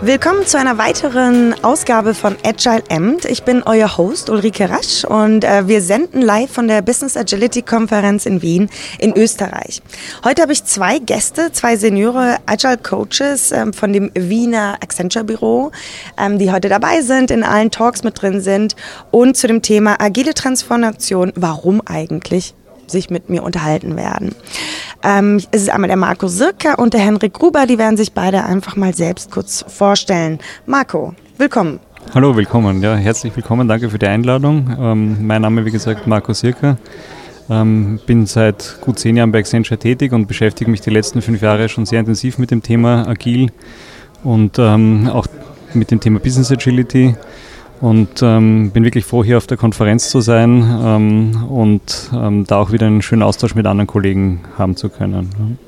Willkommen zu einer weiteren Ausgabe von Agile Amt. Ich bin euer Host Ulrike Rasch und äh, wir senden live von der Business Agility Konferenz in Wien in Österreich. Heute habe ich zwei Gäste, zwei Seniore Agile Coaches ähm, von dem Wiener Accenture Büro, ähm, die heute dabei sind, in allen Talks mit drin sind und zu dem Thema agile Transformation, warum eigentlich sich mit mir unterhalten werden. Ähm, es ist einmal der Marco Sirka und der Henrik Gruber, die werden sich beide einfach mal selbst kurz vorstellen. Marco, willkommen. Hallo, willkommen. Ja, herzlich willkommen. Danke für die Einladung. Ähm, mein Name, wie gesagt, Marco Sirka. Ähm, bin seit gut zehn Jahren bei Accenture tätig und beschäftige mich die letzten fünf Jahre schon sehr intensiv mit dem Thema Agil und ähm, auch mit dem Thema Business Agility und ähm, bin wirklich froh, hier auf der Konferenz zu sein ähm, und ähm, da auch wieder einen schönen Austausch mit anderen Kollegen haben zu können.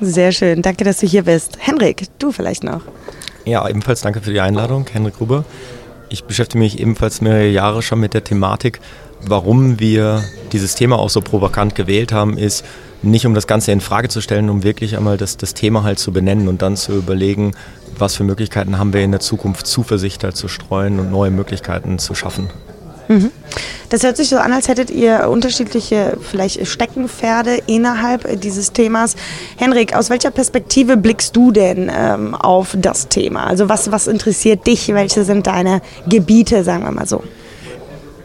Sehr schön, danke, dass du hier bist. Henrik, du vielleicht noch. Ja, ebenfalls danke für die Einladung, Henrik Gruber. Ich beschäftige mich ebenfalls mehrere Jahre schon mit der Thematik. Warum wir dieses Thema auch so provokant gewählt haben, ist nicht um das Ganze in Frage zu stellen, um wirklich einmal das, das Thema halt zu benennen und dann zu überlegen, was für Möglichkeiten haben wir in der Zukunft, Zuversicht zu streuen und neue Möglichkeiten zu schaffen. Mhm. Das hört sich so an, als hättet ihr unterschiedliche vielleicht Steckenpferde innerhalb dieses Themas. Henrik, aus welcher Perspektive blickst du denn ähm, auf das Thema? Also was, was interessiert dich? Welche sind deine Gebiete, sagen wir mal so?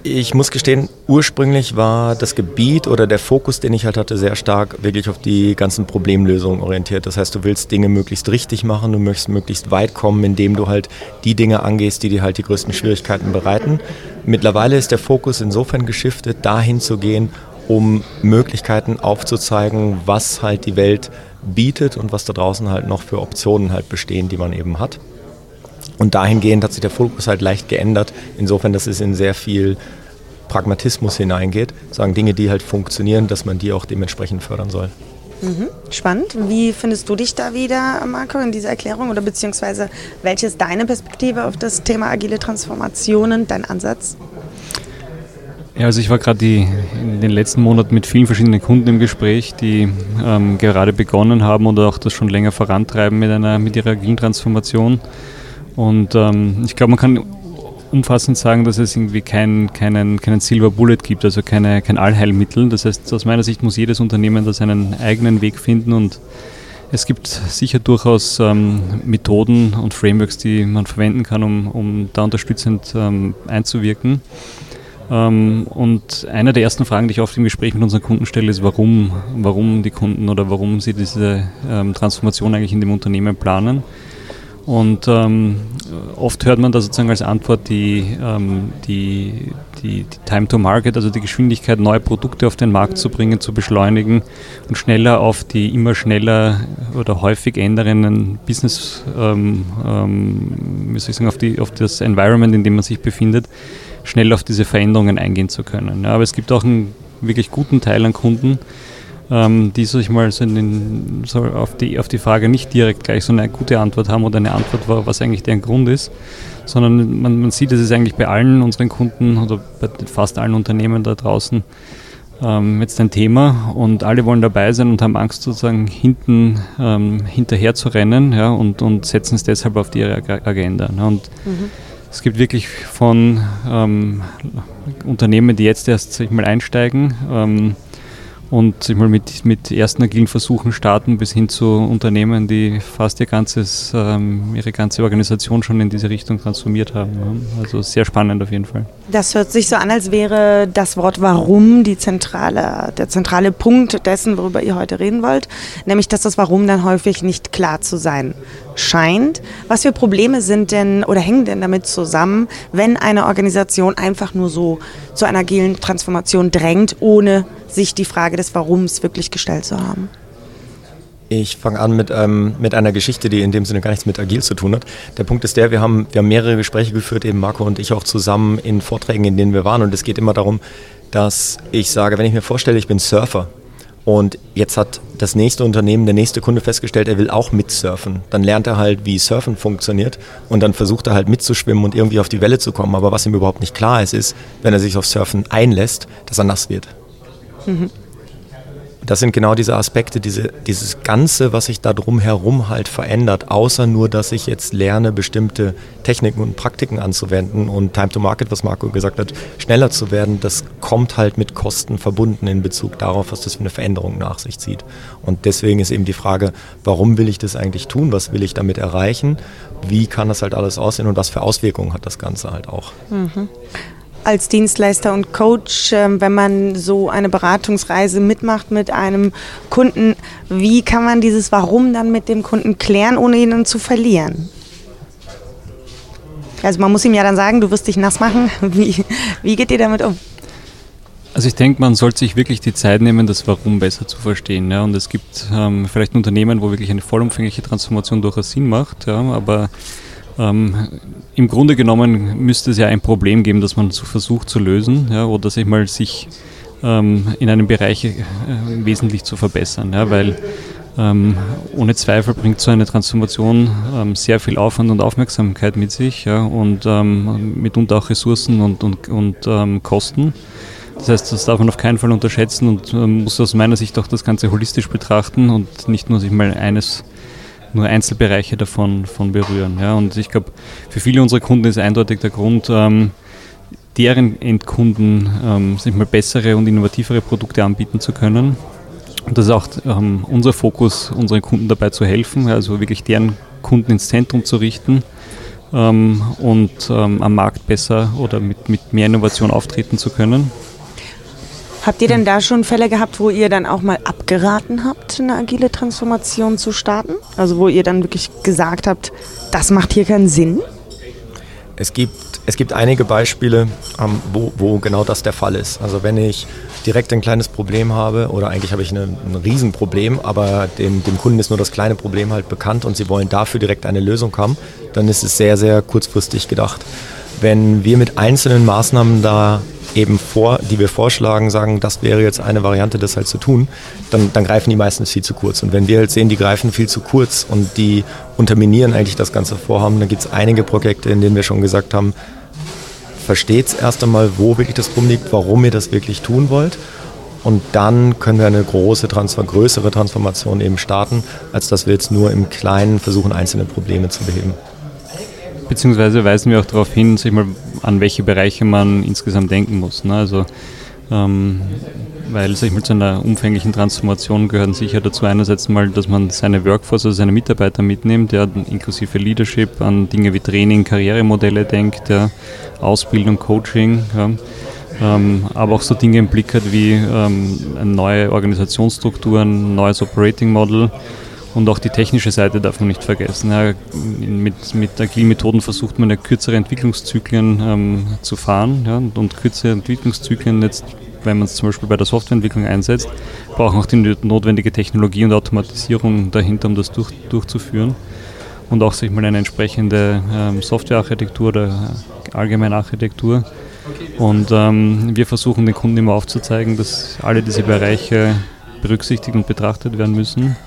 Ich muss gestehen, ursprünglich war das Gebiet oder der Fokus, den ich halt hatte, sehr stark wirklich auf die ganzen Problemlösungen orientiert. Das heißt, du willst Dinge möglichst richtig machen, du möchtest möglichst weit kommen, indem du halt die Dinge angehst, die dir halt die größten Schwierigkeiten bereiten. Mittlerweile ist der Fokus insofern geschiftet, dahin zu gehen, um Möglichkeiten aufzuzeigen, was halt die Welt bietet und was da draußen halt noch für Optionen halt bestehen, die man eben hat. Und dahingehend hat sich der Fokus halt leicht geändert, insofern, dass es in sehr viel Pragmatismus hineingeht, sagen Dinge, die halt funktionieren, dass man die auch dementsprechend fördern soll. Mhm. Spannend. Wie findest du dich da wieder, Marco, in dieser Erklärung? Oder beziehungsweise welche ist deine Perspektive auf das Thema agile Transformationen, dein Ansatz? Ja, also ich war gerade in den letzten Monaten mit vielen verschiedenen Kunden im Gespräch, die ähm, gerade begonnen haben oder auch das schon länger vorantreiben mit, einer, mit ihrer agilen Transformation. Und ähm, ich glaube, man kann umfassend sagen, dass es irgendwie kein, keinen, keinen Silver Bullet gibt, also keine, kein Allheilmittel. Das heißt, aus meiner Sicht muss jedes Unternehmen da seinen eigenen Weg finden und es gibt sicher durchaus ähm, Methoden und Frameworks, die man verwenden kann, um, um da unterstützend ähm, einzuwirken. Ähm, und eine der ersten Fragen, die ich oft im Gespräch mit unseren Kunden stelle, ist, warum, warum die Kunden oder warum sie diese ähm, Transformation eigentlich in dem Unternehmen planen. Und ähm, oft hört man da sozusagen als Antwort die, ähm, die, die, die, Time to Market, also die Geschwindigkeit, neue Produkte auf den Markt zu bringen, zu beschleunigen und schneller auf die immer schneller oder häufig ändernden Business, ähm, ähm, ich sagen, auf, die, auf das Environment, in dem man sich befindet, schnell auf diese Veränderungen eingehen zu können. Ja, aber es gibt auch einen wirklich guten Teil an Kunden, ähm, die sich mal so, den, so auf, die, auf die Frage nicht direkt gleich so eine gute Antwort haben oder eine Antwort war, was eigentlich deren Grund ist, sondern man, man sieht, es ist eigentlich bei allen unseren Kunden oder bei fast allen Unternehmen da draußen ähm, jetzt ein Thema und alle wollen dabei sein und haben Angst sozusagen hinten ähm, hinterher zu rennen ja, und, und setzen es deshalb auf ihre Agenda. Ne? Und mhm. Es gibt wirklich von ähm, Unternehmen, die jetzt erst sag ich mal, einsteigen, ähm, und sich mal mit, mit ersten agilen Versuchen starten bis hin zu Unternehmen, die fast ihr ganzes, ähm, ihre ganze Organisation schon in diese Richtung transformiert haben. Also sehr spannend auf jeden Fall. Das hört sich so an, als wäre das Wort Warum die zentrale, der zentrale Punkt dessen, worüber ihr heute reden wollt, nämlich dass das Warum dann häufig nicht klar zu sein scheint. Was für Probleme sind denn oder hängen denn damit zusammen, wenn eine Organisation einfach nur so zu einer agilen Transformation drängt, ohne sich die Frage des Warums wirklich gestellt zu haben? Ich fange an mit, ähm, mit einer Geschichte, die in dem Sinne gar nichts mit Agil zu tun hat. Der Punkt ist der, wir haben, wir haben mehrere Gespräche geführt, eben Marco und ich auch zusammen in Vorträgen, in denen wir waren. Und es geht immer darum, dass ich sage, wenn ich mir vorstelle, ich bin Surfer Und jetzt hat das nächste Unternehmen, der nächste Kunde festgestellt, er will auch mitsurfen. Dann lernt er halt, wie Surfen funktioniert und dann versucht er halt mitzuschwimmen und irgendwie auf die Welle zu kommen. Aber was ihm überhaupt nicht klar ist, ist, wenn er sich auf Surfen einlässt, dass er nass wird. Mhm das sind genau diese Aspekte, diese, dieses Ganze, was sich da drumherum halt verändert, außer nur, dass ich jetzt lerne, bestimmte Techniken und Praktiken anzuwenden und Time to Market, was Marco gesagt hat, schneller zu werden, das kommt halt mit Kosten verbunden in Bezug darauf, was das für eine Veränderung nach sich zieht. Und deswegen ist eben die Frage, warum will ich das eigentlich tun? Was will ich damit erreichen? Wie kann das halt alles aussehen und was für Auswirkungen hat das Ganze halt auch? Mhm als Dienstleister und Coach, ähm, wenn man so eine Beratungsreise mitmacht mit einem Kunden, wie kann man dieses Warum dann mit dem Kunden klären, ohne ihn zu verlieren? Also man muss ihm ja dann sagen, du wirst dich nass machen. Wie, wie geht ihr damit um? Also ich denke, man sollte sich wirklich die Zeit nehmen, das Warum besser zu verstehen. Ja. Und es gibt ähm, vielleicht Unternehmen, wo wirklich eine vollumfängliche Transformation durchaus Sinn macht, ja, aber ähm, Im Grunde genommen müsste es ja ein Problem geben, das man versucht zu lösen ja, oder sich mal sich ähm, in einem Bereich äh, wesentlich zu verbessern, ja, weil ähm, ohne Zweifel bringt so eine Transformation ähm, sehr viel Aufwand und Aufmerksamkeit mit sich ja, und ähm, mitunter auch Ressourcen und, und, und ähm, Kosten. Das heißt, das darf man auf keinen Fall unterschätzen und ähm, muss aus meiner Sicht auch das Ganze holistisch betrachten und nicht nur sich mal eines nur Einzelbereiche davon von berühren. Ja. Und ich glaube, für viele unserer Kunden ist eindeutig der Grund, ähm, deren Endkunden ähm, sich mal bessere und innovativere Produkte anbieten zu können. Und das ist auch ähm, unser Fokus, unseren Kunden dabei zu helfen, also wirklich deren Kunden ins Zentrum zu richten ähm, und ähm, am Markt besser oder mit, mit mehr Innovation auftreten zu können. Habt ihr denn da schon Fälle gehabt, wo ihr dann auch mal abgeraten habt, eine agile Transformation zu starten? Also wo ihr dann wirklich gesagt habt, das macht hier keinen Sinn? Es gibt, es gibt einige Beispiele, ähm, wo, wo genau das der Fall ist. Also wenn ich direkt ein kleines Problem habe oder eigentlich habe ich eine, ein Riesenproblem, aber dem, dem Kunden ist nur das kleine Problem halt bekannt und sie wollen dafür direkt eine Lösung haben, dann ist es sehr, sehr kurzfristig gedacht. Wenn wir mit einzelnen Maßnahmen da eben vor, die wir vorschlagen, sagen, das wäre jetzt eine Variante, das halt zu tun, dann, dann greifen die meistens viel zu kurz. Und wenn wir halt sehen, die greifen viel zu kurz und die unterminieren eigentlich das ganze Vorhaben, dann gibt es einige Projekte, in denen wir schon gesagt haben, versteht es erst einmal, wo wirklich das Problem liegt, warum ihr das wirklich tun wollt. Und dann können wir eine große, Transfer größere Transformation eben starten, als dass wir jetzt nur im Kleinen versuchen, einzelne Probleme zu beheben. Beziehungsweise weisen wir auch darauf hin, sich mal, an welche Bereiche man insgesamt denken muss. Ne? Also, ähm, weil sich mal zu einer umfänglichen Transformation gehören sicher dazu einerseits mal, dass man seine Workforce, also seine Mitarbeiter mitnimmt, ja, inklusive Leadership, an Dinge wie Training, Karrieremodelle denkt, ja, Ausbildung, Coaching. Ja. Ähm, aber auch so Dinge im Blick hat wie ähm, neue Organisationsstrukturen, neues Operating Model, und auch die technische Seite darf man nicht vergessen. Ja, mit, mit agilen Methoden versucht man ja kürzere Entwicklungszyklen ähm, zu fahren. Ja, und, und kürzere Entwicklungszyklen jetzt, wenn man es zum Beispiel bei der Softwareentwicklung einsetzt, brauchen auch die notwendige Technologie und Automatisierung dahinter, um das durch, durchzuführen. Und auch sich mal eine entsprechende ähm, Softwarearchitektur oder allgemeine Architektur. Und ähm, wir versuchen den Kunden immer aufzuzeigen, dass alle diese Bereiche berücksichtigt und betrachtet werden müssen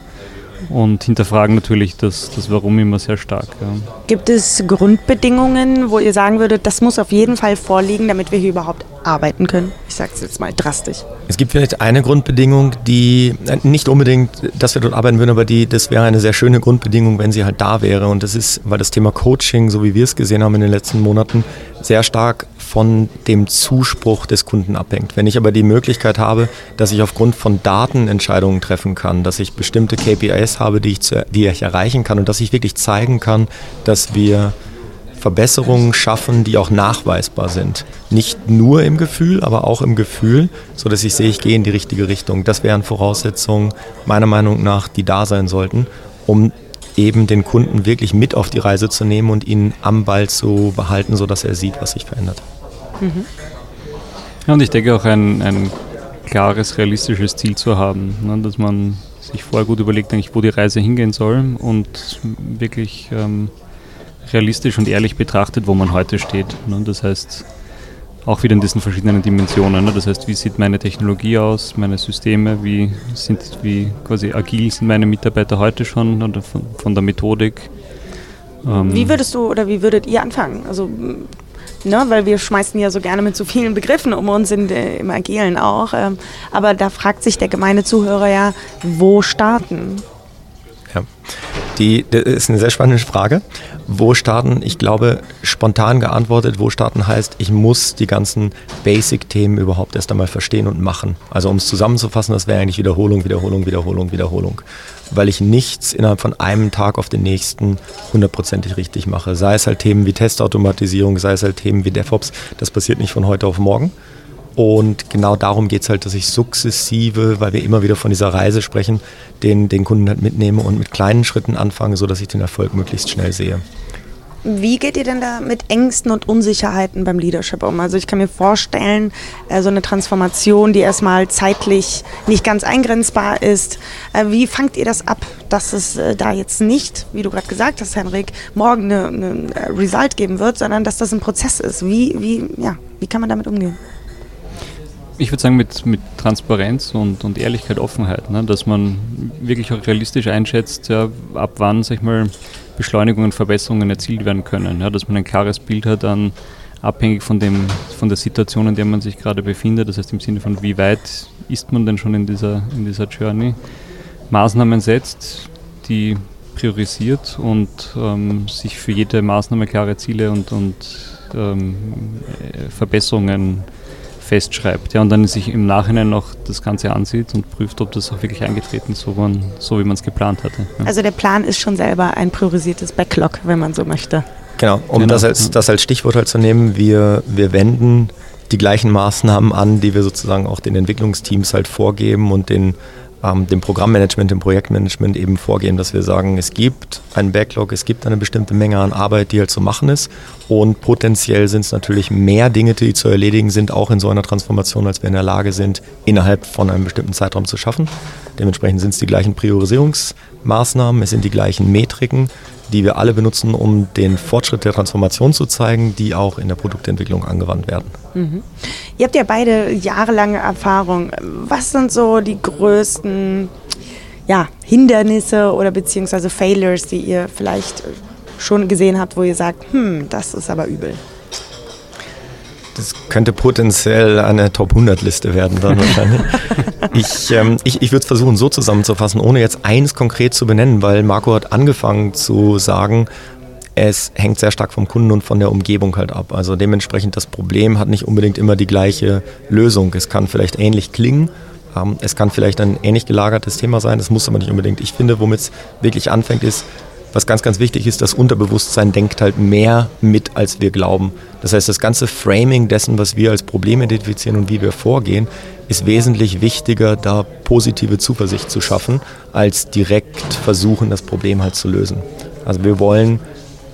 und hinterfragen natürlich das, das Warum immer sehr stark. Ja. Gibt es Grundbedingungen, wo ihr sagen würdet, das muss auf jeden Fall vorliegen, damit wir hier überhaupt arbeiten können? Ich sage es jetzt mal drastisch. Es gibt vielleicht eine Grundbedingung, die äh, nicht unbedingt, dass wir dort arbeiten würden, aber die, das wäre eine sehr schöne Grundbedingung, wenn sie halt da wäre. Und das ist, weil das Thema Coaching, so wie wir es gesehen haben in den letzten Monaten, sehr stark von dem Zuspruch des Kunden abhängt. Wenn ich aber die Möglichkeit habe, dass ich aufgrund von Daten Entscheidungen treffen kann, dass ich bestimmte KPIs habe, die ich, zu, die ich erreichen kann und dass ich wirklich zeigen kann, dass wir Verbesserungen schaffen, die auch nachweisbar sind. Nicht nur im Gefühl, aber auch im Gefühl, sodass ich sehe, ich gehe in die richtige Richtung. Das wären Voraussetzungen meiner Meinung nach, die da sein sollten, um eben den Kunden wirklich mit auf die Reise zu nehmen und ihn am Ball zu behalten, sodass er sieht, was sich verändert. Mhm. Ja, und ich denke auch ein, ein klares, realistisches Ziel zu haben, ne, dass man sich vorher gut überlegt, eigentlich, wo die Reise hingehen soll und wirklich ähm, realistisch und ehrlich betrachtet, wo man heute steht. Ne. Das heißt, auch wieder in diesen verschiedenen Dimensionen. Ne? Das heißt, wie sieht meine Technologie aus, meine Systeme, wie sind, wie quasi agil sind meine Mitarbeiter heute schon oder von, von der Methodik. Ähm wie würdest du oder wie würdet ihr anfangen? Also Ne, weil wir schmeißen ja so gerne mit so vielen Begriffen um uns in, im Agilen auch. Ähm, aber da fragt sich der gemeine Zuhörer ja, wo starten? Ja, die, das ist eine sehr spannende Frage. Wo starten? Ich glaube, spontan geantwortet, wo starten heißt, ich muss die ganzen Basic-Themen überhaupt erst einmal verstehen und machen. Also um es zusammenzufassen, das wäre eigentlich Wiederholung, Wiederholung, Wiederholung, Wiederholung. Weil ich nichts innerhalb von einem Tag auf den nächsten hundertprozentig richtig mache. Sei es halt Themen wie Testautomatisierung, sei es halt Themen wie DevOps. Das passiert nicht von heute auf morgen. Und genau darum geht es halt, dass ich sukzessive, weil wir immer wieder von dieser Reise sprechen, den, den Kunden halt mitnehme und mit kleinen Schritten anfange, sodass ich den Erfolg möglichst schnell sehe. Wie geht ihr denn da mit Ängsten und Unsicherheiten beim Leadership um? Also ich kann mir vorstellen, äh, so eine Transformation, die erstmal zeitlich nicht ganz eingrenzbar ist. Äh, wie fangt ihr das ab, dass es äh, da jetzt nicht, wie du gerade gesagt hast, Henrik, morgen eine Result geben wird, sondern dass das ein Prozess ist? Wie, wie, ja, wie kann man damit umgehen? Ich würde sagen, mit, mit Transparenz und, und Ehrlichkeit, Offenheit, ne? dass man wirklich auch realistisch einschätzt, ja, ab wann, sag ich mal, Beschleunigungen, Verbesserungen erzielt werden können. Ja? Dass man ein klares Bild hat an, abhängig von, dem, von der Situation, in der man sich gerade befindet, das heißt im Sinne von, wie weit ist man denn schon in dieser, in dieser Journey, Maßnahmen setzt, die priorisiert und ähm, sich für jede Maßnahme klare Ziele und, und ähm, Verbesserungen festschreibt. Ja, und dann sich im Nachhinein noch das Ganze ansieht und prüft, ob das auch wirklich eingetreten ist, so, man, so wie man es geplant hatte. Ja. Also der Plan ist schon selber ein priorisiertes Backlog, wenn man so möchte. Genau, um genau. Das, als, das als Stichwort halt zu nehmen, wir, wir wenden die gleichen Maßnahmen an, die wir sozusagen auch den Entwicklungsteams halt vorgeben und den dem Programmmanagement, dem Projektmanagement eben vorgehen, dass wir sagen, es gibt einen Backlog, es gibt eine bestimmte Menge an Arbeit, die halt zu machen ist und potenziell sind es natürlich mehr Dinge, die zu erledigen sind, auch in so einer Transformation, als wir in der Lage sind, innerhalb von einem bestimmten Zeitraum zu schaffen. Dementsprechend sind es die gleichen Priorisierungsmaßnahmen, es sind die gleichen Metriken, die wir alle benutzen, um den Fortschritt der Transformation zu zeigen, die auch in der Produktentwicklung angewandt werden. Mhm. Ihr habt ja beide jahrelange Erfahrung. Was sind so die größten ja, Hindernisse oder beziehungsweise Failures, die ihr vielleicht schon gesehen habt, wo ihr sagt, hm, das ist aber übel? Das könnte potenziell eine Top 100 Liste werden dann wahrscheinlich. ich ähm, ich, ich würde es versuchen so zusammenzufassen, ohne jetzt eins konkret zu benennen, weil Marco hat angefangen zu sagen, es hängt sehr stark vom Kunden und von der Umgebung halt ab. Also dementsprechend das Problem hat nicht unbedingt immer die gleiche Lösung. Es kann vielleicht ähnlich klingen, ähm, es kann vielleicht ein ähnlich gelagertes Thema sein, das muss aber nicht unbedingt. Ich finde, womit es wirklich anfängt, ist, was ganz, ganz wichtig ist, das Unterbewusstsein denkt halt mehr mit, als wir glauben. Das heißt, das ganze Framing dessen, was wir als Problem identifizieren und wie wir vorgehen, ist wesentlich wichtiger, da positive Zuversicht zu schaffen, als direkt versuchen, das Problem halt zu lösen. Also wir wollen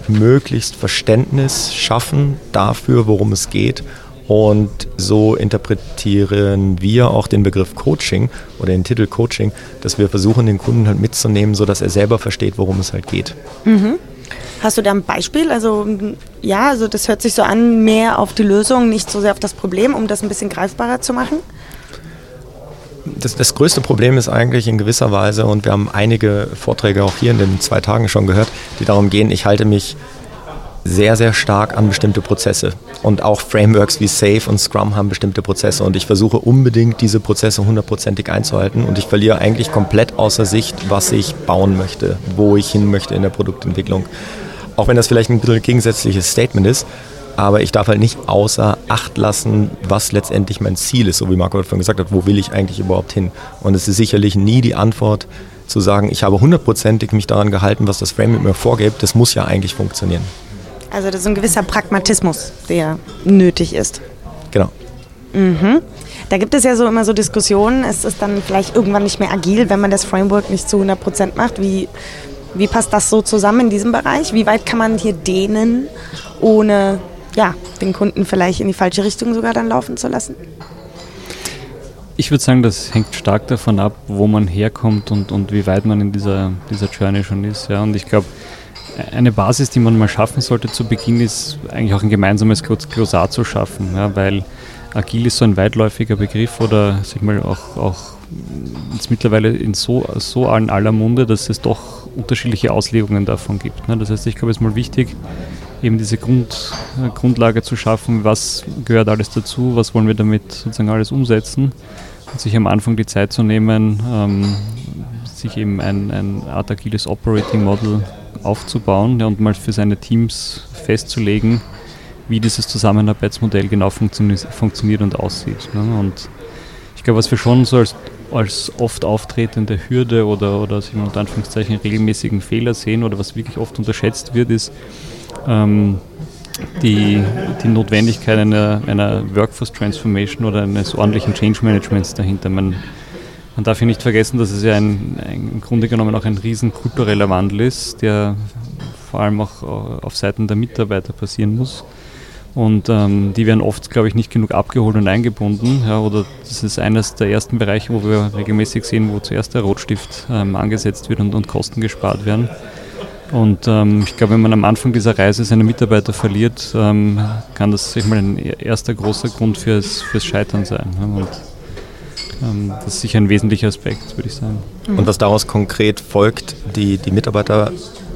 möglichst Verständnis schaffen dafür, worum es geht und so interpretieren wir auch den Begriff Coaching oder den Titel Coaching, dass wir versuchen, den Kunden halt mitzunehmen, sodass er selber versteht, worum es halt geht. Mhm. Hast du da ein Beispiel? Also ja, also das hört sich so an, mehr auf die Lösung, nicht so sehr auf das Problem, um das ein bisschen greifbarer zu machen. Das, das, größte Problem ist eigentlich in gewisser Weise, und wir haben einige Vorträge auch hier in den zwei Tagen schon gehört, die darum gehen, ich halte mich sehr, sehr stark an bestimmte Prozesse. Und auch Frameworks wie Safe und Scrum haben bestimmte Prozesse. Und ich versuche unbedingt, diese Prozesse hundertprozentig einzuhalten. Und ich verliere eigentlich komplett außer Sicht, was ich bauen möchte, wo ich hin möchte in der Produktentwicklung. Auch wenn das vielleicht ein bisschen gegensätzliches Statement ist. Aber ich darf halt nicht außer Acht lassen, was letztendlich mein Ziel ist, so wie Marco vorhin gesagt hat, wo will ich eigentlich überhaupt hin? Und es ist sicherlich nie die Antwort, zu sagen, ich habe hundertprozentig mich daran gehalten, was das Framework mir vorgibt. Das muss ja eigentlich funktionieren. Also das ist ein gewisser Pragmatismus, der nötig ist. Genau. Mhm. Da gibt es ja so immer so Diskussionen, es ist dann vielleicht irgendwann nicht mehr agil, wenn man das Framework nicht zu 100 Prozent macht. Wie, wie passt das so zusammen in diesem Bereich? Wie weit kann man hier dehnen, ohne ja, den Kunden vielleicht in die falsche Richtung sogar dann laufen zu lassen? Ich würde sagen, das hängt stark davon ab, wo man herkommt und, und wie weit man in dieser, dieser Journey schon ist. Ja. Und ich glaube, eine Basis, die man mal schaffen sollte zu Beginn, ist eigentlich auch ein gemeinsames Glossar zu schaffen, ja, weil agil ist so ein weitläufiger Begriff oder sag mal auch, auch jetzt mittlerweile in so, so in aller Munde, dass es doch unterschiedliche Auslegungen davon gibt. Ne? Das heißt, ich glaube, es ist mal wichtig, eben diese Grund, Grundlage zu schaffen, was gehört alles dazu, was wollen wir damit sozusagen alles umsetzen und sich am Anfang die Zeit zu nehmen, ähm, sich eben ein, ein Art agiles Operating Model aufzubauen und mal für seine Teams festzulegen, wie dieses Zusammenarbeitsmodell genau funktio funktioniert und aussieht. Ne? Und ich glaube, was wir schon so als, als oft auftretende Hürde oder, oder unter Anführungszeichen regelmäßigen Fehler sehen oder was wirklich oft unterschätzt wird, ist, ähm, die, die Notwendigkeit einer, einer Workforce Transformation oder eines ordentlichen Change Managements dahinter. Man, man darf hier nicht vergessen, dass es ja ein, ein, im Grunde genommen auch ein riesen kultureller Wandel ist, der vor allem auch auf Seiten der Mitarbeiter passieren muss. Und ähm, die werden oft, glaube ich, nicht genug abgeholt und eingebunden. Ja, oder das ist eines der ersten Bereiche, wo wir regelmäßig sehen, wo zuerst der Rotstift ähm, angesetzt wird und, und Kosten gespart werden. Und ähm, ich glaube, wenn man am Anfang dieser Reise seine Mitarbeiter verliert, ähm, kann das ich mal, ein erster großer Grund fürs, fürs Scheitern sein. Ne? Ähm, das ist sicher ein wesentlicher Aspekt, würde ich sagen. Und was daraus konkret folgt, die, die Mitarbeiter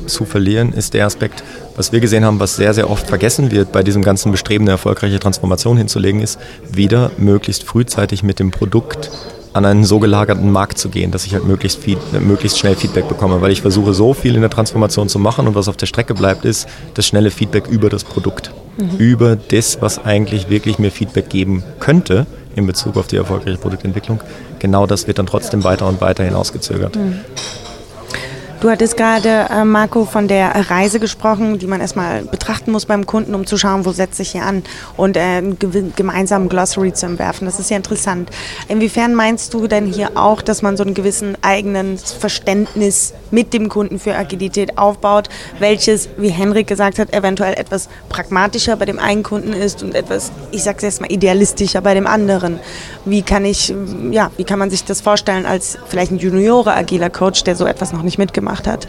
zu verlieren, ist der Aspekt, was wir gesehen haben, was sehr, sehr oft vergessen wird bei diesem ganzen Bestreben, eine erfolgreiche Transformation hinzulegen, ist, wieder möglichst frühzeitig mit dem Produkt an einen so gelagerten Markt zu gehen, dass ich halt möglichst, viel, möglichst schnell Feedback bekomme, weil ich versuche so viel in der Transformation zu machen und was auf der Strecke bleibt, ist das schnelle Feedback über das Produkt, mhm. über das, was eigentlich wirklich mir Feedback geben könnte in Bezug auf die erfolgreiche Produktentwicklung. Genau das wird dann trotzdem weiter und weiter hinausgezögert. Mhm. Du hattest gerade, äh, Marco, von der Reise gesprochen, die man erstmal betrachten muss beim Kunden, um zu schauen, wo setze ich hier an und äh, einen gemeinsamen Glossary zu entwerfen. Das ist ja interessant. Inwiefern meinst du denn hier auch, dass man so einen gewissen eigenen Verständnis mit dem Kunden für Agilität aufbaut, welches, wie Henrik gesagt hat, eventuell etwas pragmatischer bei dem einen Kunden ist und etwas, ich sag's jetzt mal, idealistischer bei dem anderen? Wie kann ich, ja, wie kann man sich das vorstellen als vielleicht ein Juniore agiler Coach, der so etwas noch nicht mitgemacht gemacht hat.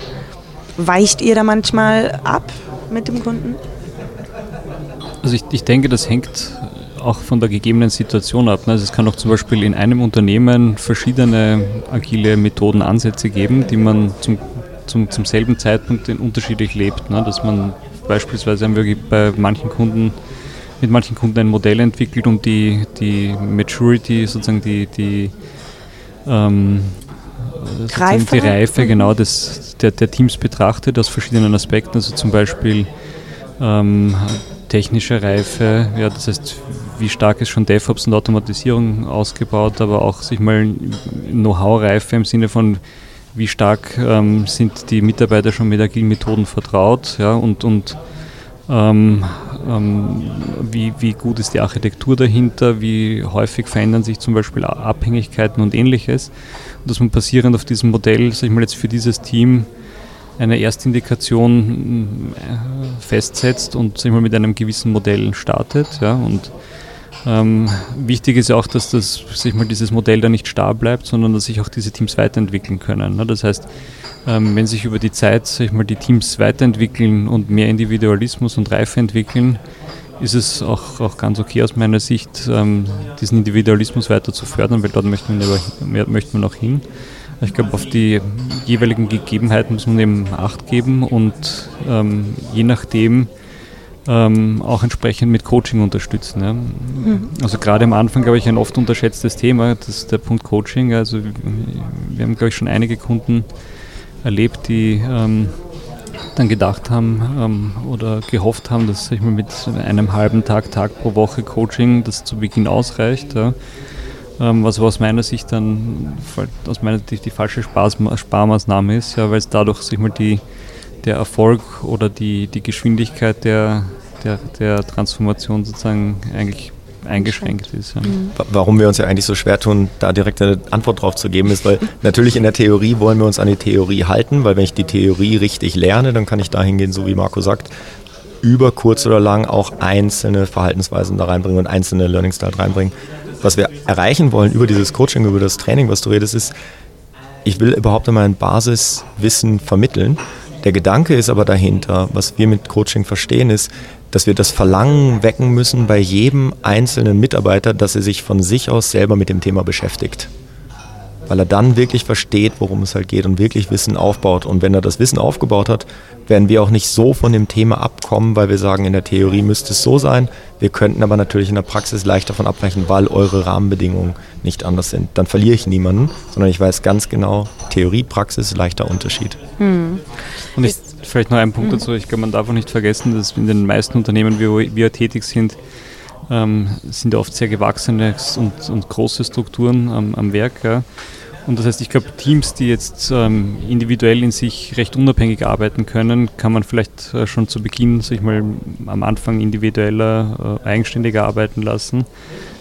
Weicht ihr da manchmal ab mit dem Kunden? Also ich, ich denke, das hängt auch von der gegebenen Situation ab. Also es kann auch zum Beispiel in einem Unternehmen verschiedene agile Methoden, Ansätze geben, die man zum, zum, zum selben Zeitpunkt unterschiedlich lebt. Ne? Dass man beispielsweise bei manchen Kunden mit manchen Kunden ein Modell entwickelt, um die, die Maturity, sozusagen die, die ähm. Die Reife genau des, der, der, Teams betrachtet aus verschiedenen Aspekten, also zum Beispiel ähm, technische Reife, ja, das heißt, wie stark ist schon DevOps und Automatisierung ausgebaut, aber auch sich mal Know-how-Reife im Sinne von wie stark ähm, sind die Mitarbeiter schon mit agilen Methoden vertraut ja, und, und ähm, ähm, wie, wie gut ist die Architektur dahinter, wie häufig verändern sich zum Beispiel Abhängigkeiten und ähnliches. Und dass man basierend auf diesem Modell, sag ich mal jetzt für dieses Team, eine Erstindikation äh, festsetzt und sag ich mal, mit einem gewissen Modell startet. Ja, und ähm, wichtig ist auch, dass das, sag ich mal, dieses Modell da nicht starr bleibt, sondern dass sich auch diese Teams weiterentwickeln können. Ne? Das heißt, wenn sich über die Zeit sag ich mal, die Teams weiterentwickeln und mehr Individualismus und Reife entwickeln, ist es auch, auch ganz okay aus meiner Sicht, ähm, diesen Individualismus weiter zu fördern, weil dort möchten wir, möchten wir noch hin. Ich glaube, auf die jeweiligen Gegebenheiten muss man eben Acht geben und ähm, je nachdem ähm, auch entsprechend mit Coaching unterstützen. Ja. Mhm. Also gerade am Anfang, glaube ich, ein oft unterschätztes Thema, das ist der Punkt Coaching. Also wir haben, glaube ich, schon einige Kunden erlebt, die ähm, dann gedacht haben ähm, oder gehofft haben, dass ich mal mit einem halben Tag, Tag pro Woche Coaching das zu Beginn ausreicht. Ja. Ähm, was aber aus meiner Sicht dann aus meiner Sicht die falsche Sparmaßnahme ist, ja, weil es dadurch sich mal die, der Erfolg oder die, die Geschwindigkeit der, der, der Transformation sozusagen eigentlich eingeschränkt ist. Ja. Mhm. Warum wir uns ja eigentlich so schwer tun, da direkt eine Antwort drauf zu geben, ist, weil natürlich in der Theorie wollen wir uns an die Theorie halten, weil wenn ich die Theorie richtig lerne, dann kann ich dahin gehen, so wie Marco sagt, über kurz oder lang auch einzelne Verhaltensweisen da reinbringen und einzelne Learning Style reinbringen. Was wir erreichen wollen über dieses Coaching, über das Training, was du redest, ist, ich will überhaupt einmal ein Basiswissen vermitteln, Der Gedanke ist aber dahinter, was wir mit Coaching verstehen, ist, dass wir das Verlangen wecken müssen bei jedem einzelnen Mitarbeiter, dass er sich von sich aus selber mit dem Thema beschäftigt weil er dann wirklich versteht, worum es halt geht und wirklich Wissen aufbaut. Und wenn er das Wissen aufgebaut hat, werden wir auch nicht so von dem Thema abkommen, weil wir sagen, in der Theorie müsste es so sein. Wir könnten aber natürlich in der Praxis leicht davon abbrechen, weil eure Rahmenbedingungen nicht anders sind. Dann verliere ich niemanden, sondern ich weiß ganz genau, Theorie, Praxis, leichter Unterschied. Hm. Und ich, vielleicht noch ein Punkt dazu. Ich glaube, man darf auch nicht vergessen, dass in den meisten Unternehmen, wo wir tätig sind, ähm, sind oft sehr gewachsene und, und große Strukturen am, am Werk. Ja. Und das heißt, ich glaube, Teams, die jetzt ähm, individuell in sich recht unabhängig arbeiten können, kann man vielleicht äh, schon zu Beginn sich mal am Anfang individueller, äh, eigenständiger arbeiten lassen.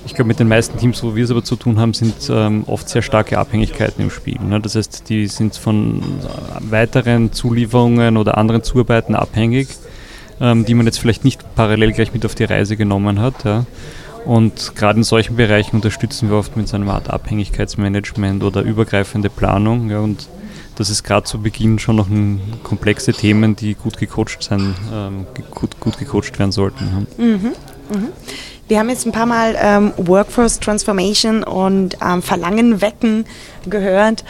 Ich glaube, mit den meisten Teams, wo wir es aber zu tun haben, sind ähm, oft sehr starke Abhängigkeiten im Spiel. Ne? Das heißt, die sind von weiteren Zulieferungen oder anderen Zuarbeiten abhängig, ähm, die man jetzt vielleicht nicht parallel gleich mit auf die Reise genommen hat. Ja? Und gerade in solchen Bereichen unterstützen wir oft mit so einer Art Abhängigkeitsmanagement oder übergreifende Planung. Ja, und das ist gerade zu Beginn schon noch ein, komplexe Themen, die gut gecoacht sein, ähm, gut, gut gecoacht werden sollten. Ja. Mhm, mhm. Wir haben jetzt ein paar Mal ähm, Workforce Transformation und ähm, Verlangen wecken gehört.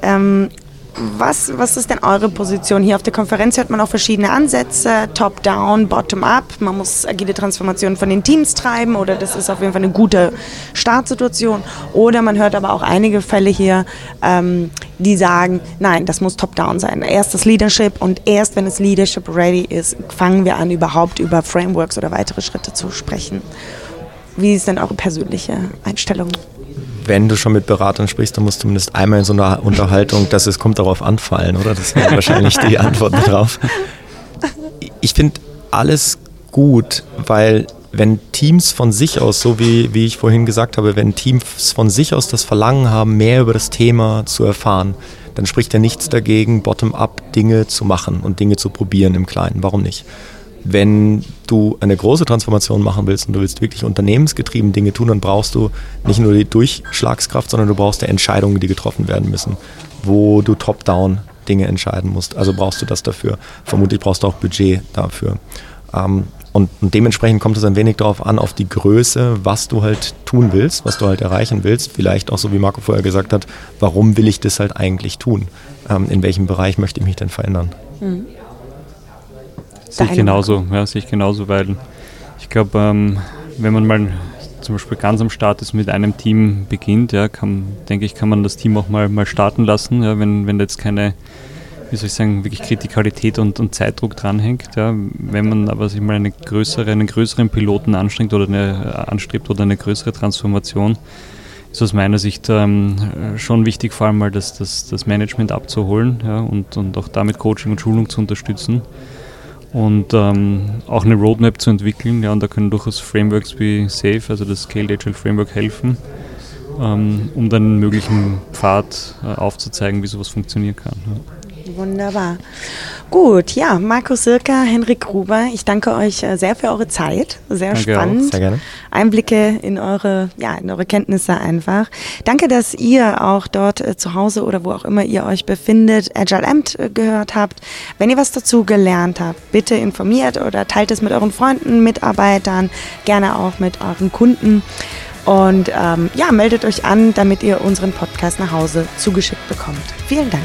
Ähm, was, was ist denn eure Position? Hier auf der Konferenz hört man auch verschiedene Ansätze, top-down, bottom-up. Man muss agile Transformation von den Teams treiben oder das ist auf jeden Fall eine gute Startsituation. Oder man hört aber auch einige Fälle hier, ähm, die sagen, nein, das muss top-down sein. Erst das Leadership und erst wenn das Leadership ready ist, fangen wir an, überhaupt über Frameworks oder weitere Schritte zu sprechen. Wie ist denn eure persönliche Einstellung? wenn du schon mit Beratern sprichst, dann musst du zumindest einmal in so einer Unterhaltung, dass es kommt darauf anfallen, oder? Das wäre wahrscheinlich die Antwort darauf. Ich finde alles gut, weil wenn Teams von sich aus, so wie, wie ich vorhin gesagt habe, wenn Teams von sich aus das Verlangen haben, mehr über das Thema zu erfahren, dann spricht ja nichts dagegen, bottom-up Dinge zu machen und Dinge zu probieren im Kleinen. Warum nicht? Wenn du eine große Transformation machen willst und du willst wirklich unternehmensgetrieben Dinge tun, dann brauchst du nicht nur die Durchschlagskraft, sondern du brauchst die Entscheidungen, die getroffen werden müssen, wo du top-down Dinge entscheiden musst. Also brauchst du das dafür. Vermutlich brauchst du auch Budget dafür. Ähm, und, und, dementsprechend kommt es ein wenig darauf an, auf die Größe, was du halt tun willst, was du halt erreichen willst. Vielleicht auch so, wie Marco vorher gesagt hat, warum will ich das halt eigentlich tun? Ähm, in welchem Bereich möchte ich mich denn verändern? Mhm. Sehe ich genauso, ja, sehe ich genauso, weil ich glaube, ähm, wenn man mal zum Beispiel ganz am Start ist, mit einem Team beginnt, ja, kann, denke ich, kann man das Team auch mal, mal starten lassen, ja, wenn, wenn jetzt keine, wie soll ich sagen, wirklich Kritikalität und, und Zeitdruck dranhängt. Ja. Wenn man aber sich mal eine größere, einen größeren Piloten anstrengt oder eine, anstrebt oder eine größere Transformation, ist aus meiner Sicht ähm, schon wichtig, vor allem mal das, das, das Management abzuholen ja, und, und auch damit Coaching und Schulung zu unterstützen und ähm, auch eine Roadmap zu entwickeln. Ja, und da können durchaus Frameworks wie SAFe, also das Scaled Agile Framework, helfen, ähm, um dann einen möglichen Pfad äh, aufzuzeigen, wie sowas funktionieren kann. Ja. Wunderbar. Gut, ja, Markus Sirka, Henrik Gruber, ich danke euch äh, sehr für eure Zeit. Sehr danke spannend. Auch. Sehr gerne. Einblicke in eure, ja, in eure Kenntnisse einfach. Danke, dass ihr auch dort äh, zu Hause oder wo auch immer ihr euch befindet, Agile Amt äh, gehört habt. Wenn ihr was dazu gelernt habt, bitte informiert oder teilt es mit euren Freunden, Mitarbeitern, gerne auch mit euren Kunden. Und ähm, ja, meldet euch an, damit ihr unseren Podcast nach Hause zugeschickt bekommt. Vielen Dank.